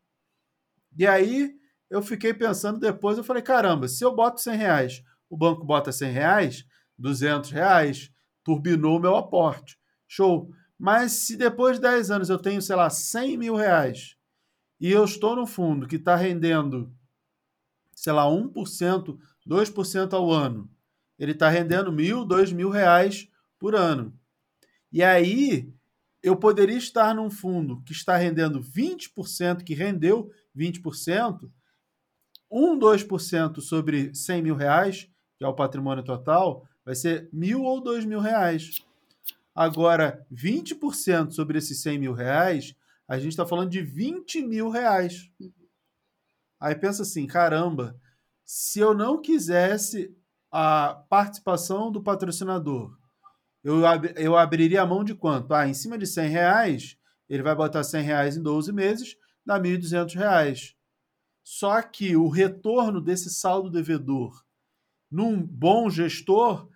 E aí eu fiquei pensando depois, eu falei, caramba, se eu boto 100 reais, o banco bota 100 reais, 200 reais, turbinou o meu aporte. Show. Mas se depois de 10 anos eu tenho, sei lá, 100 mil reais e eu estou no fundo que está rendendo, sei lá, 1%, 2% ao ano, ele está rendendo mil, dois mil reais por ano. E aí eu poderia estar num fundo que está rendendo 20%, que rendeu 20%, 1, 2% sobre 100 mil reais, que é o patrimônio total, vai ser mil ou dois mil reais. Agora, 20% sobre esses 100 mil reais, a gente está falando de 20 mil reais. Aí pensa assim, caramba, se eu não quisesse a participação do patrocinador, eu, ab eu abriria a mão de quanto? Ah, em cima de 100 reais, ele vai botar 100 reais em 12 meses, dá 1.200 reais. Só que o retorno desse saldo devedor num bom gestor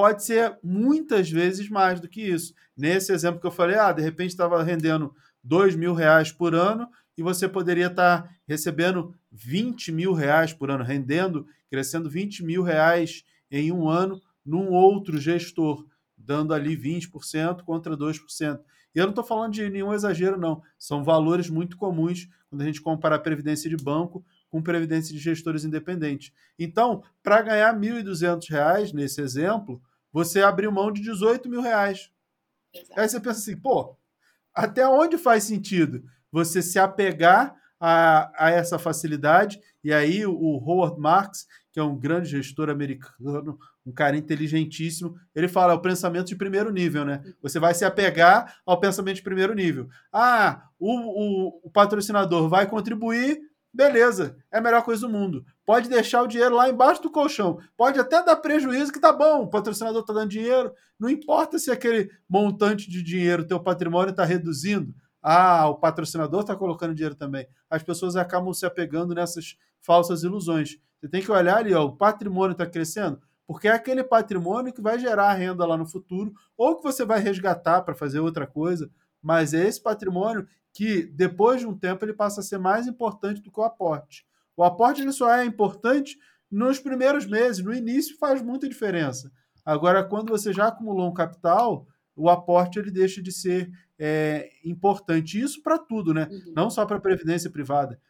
pode ser muitas vezes mais do que isso. Nesse exemplo que eu falei, ah, de repente estava rendendo dois mil reais por ano e você poderia estar tá recebendo 20 mil reais por ano, rendendo, crescendo 20 mil reais em um ano num outro gestor, dando ali 20% contra 2%. E eu não estou falando de nenhum exagero, não. São valores muito comuns quando a gente compara a previdência de banco com previdência de gestores independentes. Então, para ganhar R$ 1.200 nesse exemplo, você abriu mão de 18 mil reais. Exato. Aí você pensa assim, pô, até onde faz sentido você se apegar a, a essa facilidade? E aí o, Howard Marks, que é um grande gestor americano, um cara inteligentíssimo, ele fala é o pensamento de primeiro nível, né? Você vai se apegar ao pensamento de primeiro nível. Ah, o, o, o patrocinador vai contribuir, beleza, é a melhor coisa do mundo. Pode deixar o dinheiro lá embaixo do colchão. Pode até dar prejuízo, que tá bom, o patrocinador tá dando dinheiro. Não importa se aquele montante de dinheiro, teu patrimônio está reduzindo. Ah, o patrocinador está colocando dinheiro também. As pessoas acabam se apegando nessas falsas ilusões. Você tem que olhar ali, ó, o patrimônio está crescendo porque é aquele patrimônio que vai gerar renda lá no futuro, ou que você vai resgatar para fazer outra coisa, mas é esse patrimônio que, depois de um tempo, ele passa a ser mais importante do que o aporte. O aporte ele só é importante nos primeiros meses, no início faz muita diferença. Agora, quando você já acumulou um capital, o aporte ele deixa de ser é, importante. Isso para tudo, né? Uhum. Não só para a previdência privada.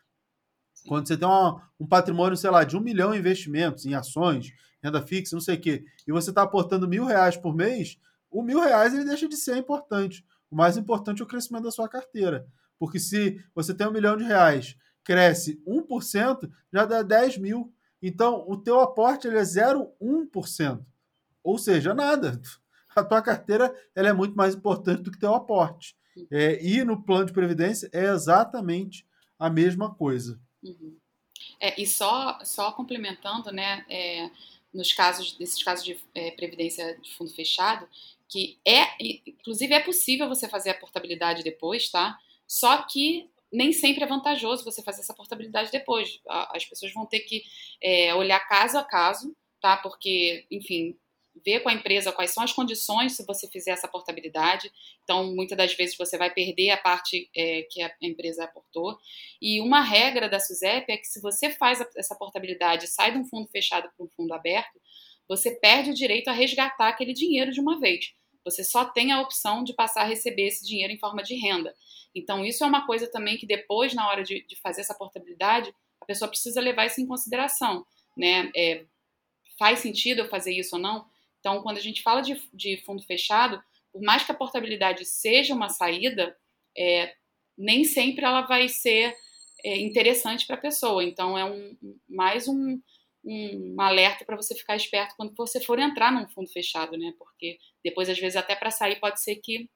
Sim. Quando você tem uma, um patrimônio, sei lá, de um milhão em investimentos, em ações, renda fixa, não sei o quê, e você está aportando mil reais por mês, o mil reais ele deixa de ser importante. O mais importante é o crescimento da sua carteira. Porque se você tem um milhão de reais, cresce 1%, já dá 10 mil. Então, o teu aporte ele é 0,1%. Ou seja, nada. A tua carteira ela é muito mais importante do que teu aporte. É, e no plano de previdência é exatamente a mesma coisa. Uhum. É, e só, só complementando, né, é, nos casos desses casos de é, previdência de fundo fechado, que é, inclusive é possível você fazer a portabilidade depois, tá? Só que nem sempre é vantajoso você fazer essa portabilidade depois. As pessoas vão ter que é, olhar caso a caso, tá? Porque, enfim, ver com a empresa quais são as condições se você fizer essa portabilidade. Então, muitas das vezes você vai perder a parte é, que a empresa aportou. E uma regra da SUSEP é que se você faz essa portabilidade, sai de um fundo fechado para um fundo aberto, você perde o direito a resgatar aquele dinheiro de uma vez. Você só tem a opção de passar a receber esse dinheiro em forma de renda. Então, isso é uma coisa também que depois, na hora de, de fazer essa portabilidade, a pessoa precisa levar isso em consideração. Né? É, faz sentido eu fazer isso ou não? Então, quando a gente fala de, de fundo fechado, por mais que a portabilidade seja uma saída, é, nem sempre ela vai ser é, interessante para a pessoa. Então, é um, mais um, um, um alerta para você ficar esperto quando você for entrar num fundo fechado, né? Porque depois, às vezes, até para sair pode ser que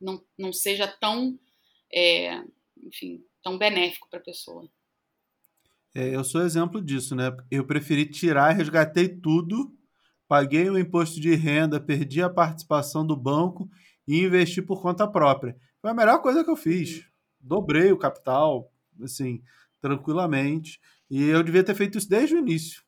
não, não seja tão, é, enfim, tão benéfico para a pessoa. É, eu sou exemplo disso, né? Eu preferi tirar, resgatei tudo paguei o imposto de renda, perdi a participação do banco e investi por conta própria. Foi a melhor coisa que eu fiz. Dobrei o capital, assim, tranquilamente. E eu devia ter feito isso desde o início.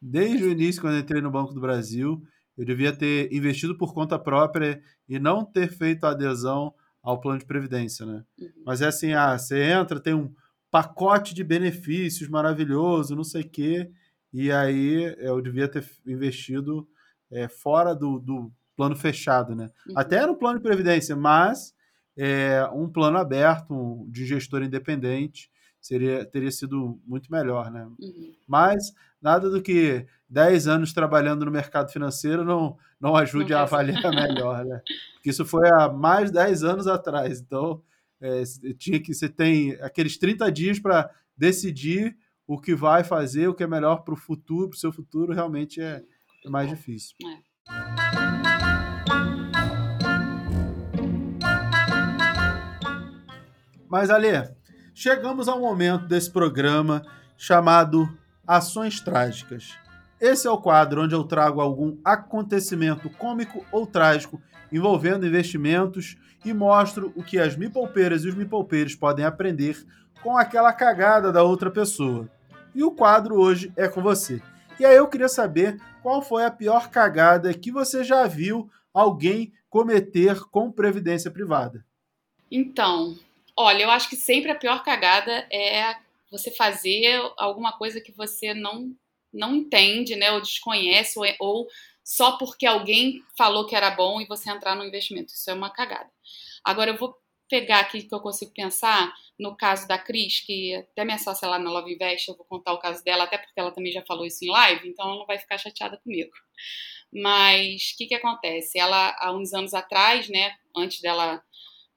Desde o início, quando entrei no Banco do Brasil, eu devia ter investido por conta própria e não ter feito adesão ao plano de previdência, né? Uhum. Mas é assim, ah, você entra, tem um pacote de benefícios maravilhoso, não sei o quê, e aí eu devia ter investido é, fora do, do, plano fechado, né? Uhum. Até no plano de previdência, mas é, um plano aberto de gestor independente seria teria sido muito melhor, né? Uhum. Mas nada do que 10 anos trabalhando no mercado financeiro não, não ajude não a avaliar melhor, né? Porque isso foi há mais de 10 anos atrás. Então, é, tinha que você tem aqueles 30 dias para decidir o que vai fazer, o que é melhor para o futuro, para o seu futuro, realmente é, é mais difícil. É. Mas, Ale, chegamos ao momento desse programa chamado Ações Trágicas. Esse é o quadro onde eu trago algum acontecimento cômico ou trágico envolvendo investimentos e mostro o que as mipolpeiras e os mipolpeiros podem aprender com aquela cagada da outra pessoa. E o quadro hoje é com você. E aí eu queria saber qual foi a pior cagada que você já viu alguém cometer com previdência privada. Então, olha, eu acho que sempre a pior cagada é você fazer alguma coisa que você não não entende, né, ou desconhece, ou, ou só porque alguém falou que era bom e você entrar no investimento. Isso é uma cagada. Agora eu vou pegar aqui que eu consigo pensar no caso da Cris, que até minha sócia lá na Love Invest, eu vou contar o caso dela, até porque ela também já falou isso em live, então ela não vai ficar chateada comigo. Mas o que, que acontece? Ela, há uns anos atrás, né, antes dela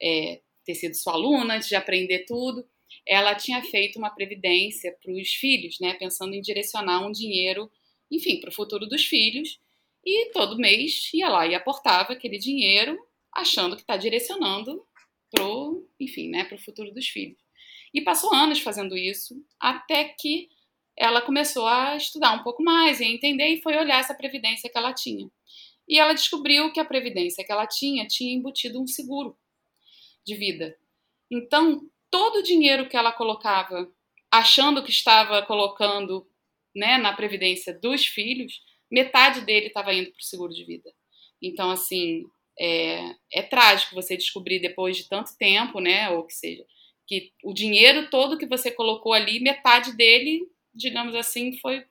é, ter sido sua aluna, antes de aprender tudo, ela tinha feito uma previdência para os filhos, né, pensando em direcionar um dinheiro, enfim, para o futuro dos filhos. E todo mês ia lá e aportava aquele dinheiro, achando que está direcionando pro, enfim, né, para o futuro dos filhos. E passou anos fazendo isso, até que ela começou a estudar um pouco mais e entender e foi olhar essa previdência que ela tinha. E ela descobriu que a previdência que ela tinha tinha embutido um seguro de vida. Então, todo o dinheiro que ela colocava, achando que estava colocando né, na previdência dos filhos, metade dele estava indo para o seguro de vida. Então, assim, é, é trágico você descobrir depois de tanto tempo, né, ou que seja, que o dinheiro todo que você colocou ali, metade dele, digamos assim, foi.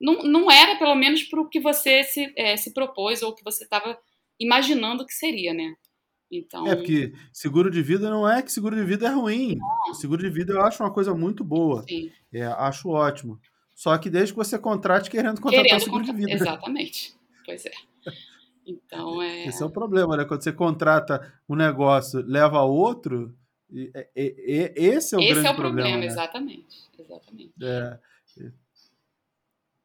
Não, não era, pelo menos, para o que você se, é, se propôs ou que você estava imaginando que seria, né? Então... É, porque seguro de vida não é que seguro de vida é ruim. Não. Seguro de vida eu acho uma coisa muito boa. Sim. É, acho ótimo. Só que desde que você contrate querendo contratar querendo seguro contra... de vida. Exatamente. Pois é. Então é. Esse é o problema, né? Quando você contrata um negócio, leva outro, e, e, e, esse é o esse grande é o problema. problema né? exatamente. exatamente. É.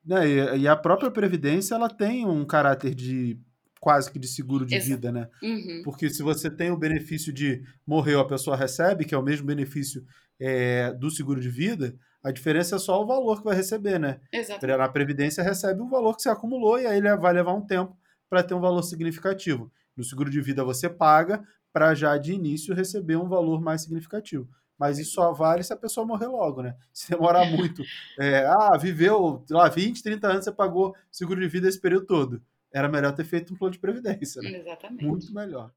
Né? E, a própria Previdência ela tem um caráter de quase que de seguro de Exato. vida, né? Uhum. Porque se você tem o benefício de morreu, a pessoa recebe, que é o mesmo benefício é, do seguro de vida, a diferença é só o valor que vai receber, né? Exato. Na Previdência recebe o valor que você acumulou e aí ele vai levar um tempo para ter um valor significativo. No seguro de vida você paga para já de início receber um valor mais significativo. Mas isso só vale se a pessoa morrer logo, né? Se demorar muito. É, ah, viveu lá 20, 30 anos, você pagou seguro de vida esse período todo. Era melhor ter feito um plano de previdência, né? Exatamente. Muito melhor.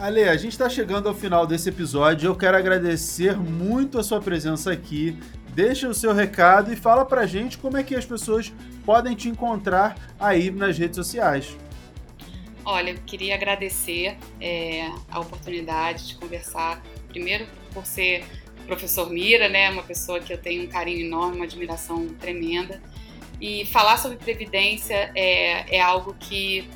Ale, a gente está chegando ao final desse episódio. Eu quero agradecer muito a sua presença aqui. Deixa o seu recado e fala pra gente como é que as pessoas podem te encontrar aí nas redes sociais. Olha, eu queria agradecer é, a oportunidade de conversar, primeiro por ser professor Mira, né, uma pessoa que eu tenho um carinho enorme, uma admiração tremenda, e falar sobre previdência é, é algo que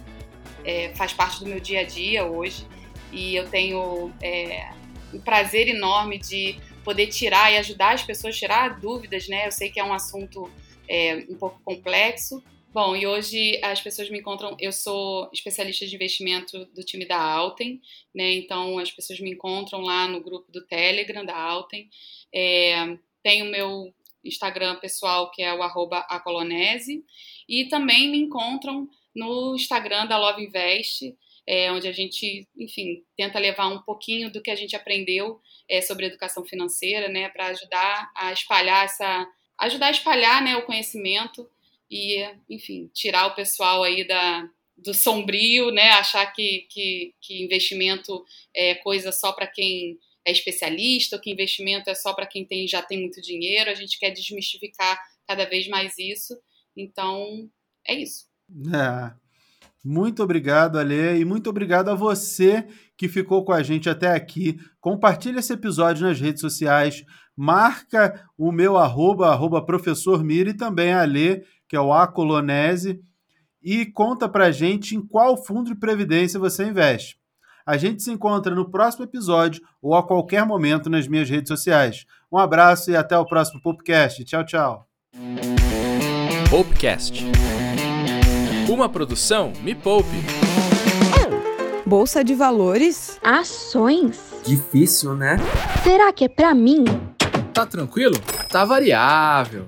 é, faz parte do meu dia a dia hoje e eu tenho é, um prazer enorme de poder tirar e ajudar as pessoas a tirar dúvidas, né? Eu sei que é um assunto é, um pouco complexo. Bom, e hoje as pessoas me encontram. Eu sou especialista de investimento do time da Alten, né? Então as pessoas me encontram lá no grupo do Telegram da Alten. É, tem o meu Instagram pessoal que é o acolonese e também me encontram no Instagram da Love Invest é, onde a gente, enfim, tenta levar um pouquinho do que a gente aprendeu é, sobre educação financeira, né, para ajudar a espalhar essa, ajudar a espalhar, né, o conhecimento e, enfim, tirar o pessoal aí da do sombrio, né, achar que, que, que investimento é coisa só para quem é especialista, ou que investimento é só para quem tem, já tem muito dinheiro. A gente quer desmistificar cada vez mais isso. Então, é isso. É. Muito obrigado, Ale, e muito obrigado a você que ficou com a gente até aqui. Compartilhe esse episódio nas redes sociais, marca o meu arroba, arroba professor Mira e também a Ale, que é o Acolonese, e conta pra gente em qual fundo de previdência você investe. A gente se encontra no próximo episódio ou a qualquer momento nas minhas redes sociais. Um abraço e até o próximo podcast. Tchau, tchau. Popcast. Uma produção Me Poupe. Bolsa de valores. Ações? Difícil, né? Será que é pra mim? Tá tranquilo? Tá variável.